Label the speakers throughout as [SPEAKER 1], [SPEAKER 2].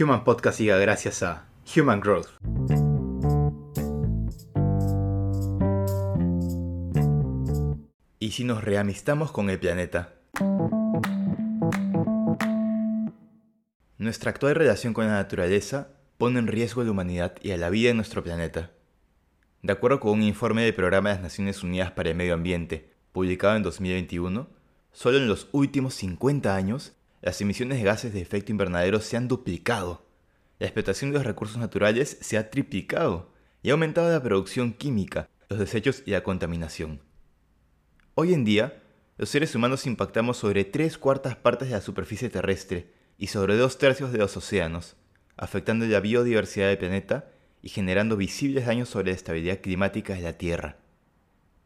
[SPEAKER 1] Human Podcast llega gracias a Human Growth. ¿Y si nos reamistamos con el planeta? Nuestra actual relación con la naturaleza pone en riesgo a la humanidad y a la vida en nuestro planeta. De acuerdo con un informe del Programa de las Naciones Unidas para el Medio Ambiente, publicado en 2021, solo en los últimos 50 años las emisiones de gases de efecto invernadero se han duplicado, la explotación de los recursos naturales se ha triplicado y ha aumentado la producción química, los desechos y la contaminación. Hoy en día, los seres humanos impactamos sobre tres cuartas partes de la superficie terrestre y sobre dos tercios de los océanos, afectando la biodiversidad del planeta y generando visibles daños sobre la estabilidad climática de la Tierra.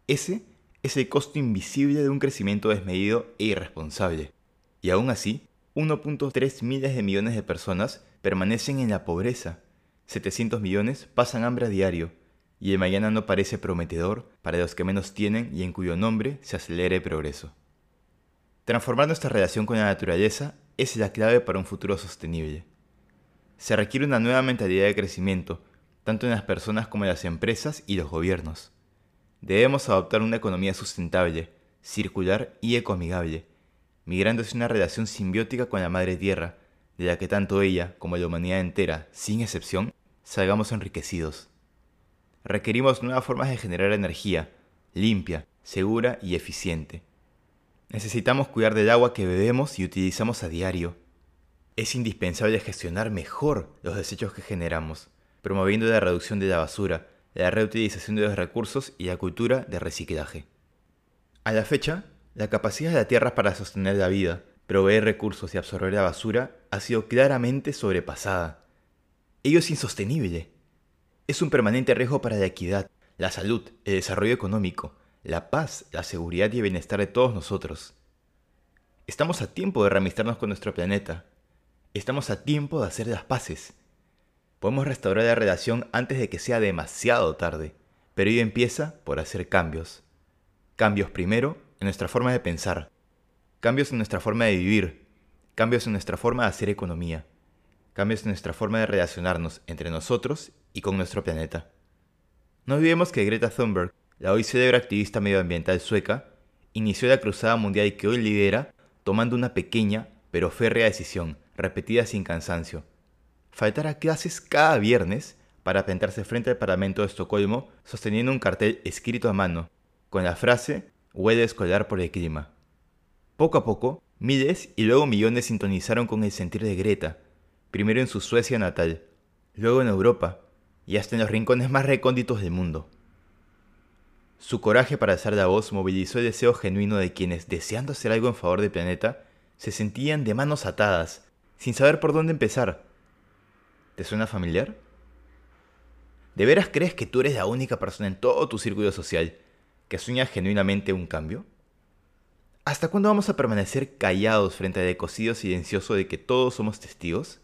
[SPEAKER 1] Ese es el costo invisible de un crecimiento desmedido e irresponsable. Y aún así, 1.3 miles de millones de personas permanecen en la pobreza, 700 millones pasan hambre a diario, y el mañana no parece prometedor para los que menos tienen y en cuyo nombre se acelere el progreso. Transformar nuestra relación con la naturaleza es la clave para un futuro sostenible. Se requiere una nueva mentalidad de crecimiento, tanto en las personas como en las empresas y los gobiernos. Debemos adoptar una economía sustentable, circular y ecoamigable, migrando hacia una relación simbiótica con la madre tierra, de la que tanto ella como la humanidad entera, sin excepción, salgamos enriquecidos. Requerimos nuevas formas de generar energía, limpia, segura y eficiente. Necesitamos cuidar del agua que bebemos y utilizamos a diario. Es indispensable gestionar mejor los desechos que generamos, promoviendo la reducción de la basura, la reutilización de los recursos y la cultura de reciclaje. A la fecha, la capacidad de la Tierra para sostener la vida, proveer recursos y absorber la basura ha sido claramente sobrepasada. Ello es insostenible. Es un permanente riesgo para la equidad, la salud, el desarrollo económico, la paz, la seguridad y el bienestar de todos nosotros. Estamos a tiempo de reamistarnos con nuestro planeta. Estamos a tiempo de hacer las paces. Podemos restaurar la relación antes de que sea demasiado tarde, pero ello empieza por hacer cambios. Cambios primero en nuestra forma de pensar, cambios en nuestra forma de vivir, cambios en nuestra forma de hacer economía, cambios en nuestra forma de relacionarnos entre nosotros y con nuestro planeta. No olvidemos que Greta Thunberg, la hoy célebre activista medioambiental sueca, inició la cruzada mundial que hoy lidera tomando una pequeña pero férrea decisión, repetida sin cansancio. Faltar a clases cada viernes para plantarse frente al Parlamento de Estocolmo sosteniendo un cartel escrito a mano, con la frase huele escolar por el clima. Poco a poco, miles y luego millones sintonizaron con el sentir de Greta, primero en su Suecia natal, luego en Europa y hasta en los rincones más recónditos del mundo. Su coraje para alzar la voz movilizó el deseo genuino de quienes, deseando hacer algo en favor del planeta, se sentían de manos atadas, sin saber por dónde empezar. ¿Te suena familiar? ¿De veras crees que tú eres la única persona en todo tu círculo social que sueña genuinamente un cambio? ¿Hasta cuándo vamos a permanecer callados frente al ecocidio silencioso de que todos somos testigos?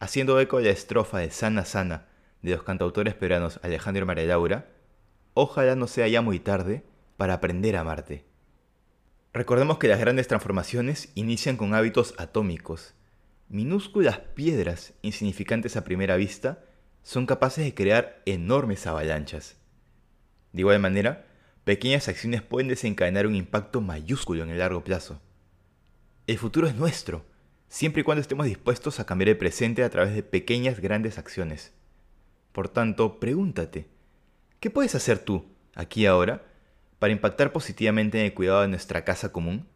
[SPEAKER 1] Haciendo eco de la estrofa de Sana Sana de los cantautores peruanos Alejandro y Laura, ojalá no sea ya muy tarde para aprender a amarte. Recordemos que las grandes transformaciones inician con hábitos atómicos. Minúsculas piedras, insignificantes a primera vista, son capaces de crear enormes avalanchas. De igual manera, pequeñas acciones pueden desencadenar un impacto mayúsculo en el largo plazo. El futuro es nuestro, siempre y cuando estemos dispuestos a cambiar el presente a través de pequeñas grandes acciones. Por tanto, pregúntate, ¿qué puedes hacer tú, aquí y ahora, para impactar positivamente en el cuidado de nuestra casa común?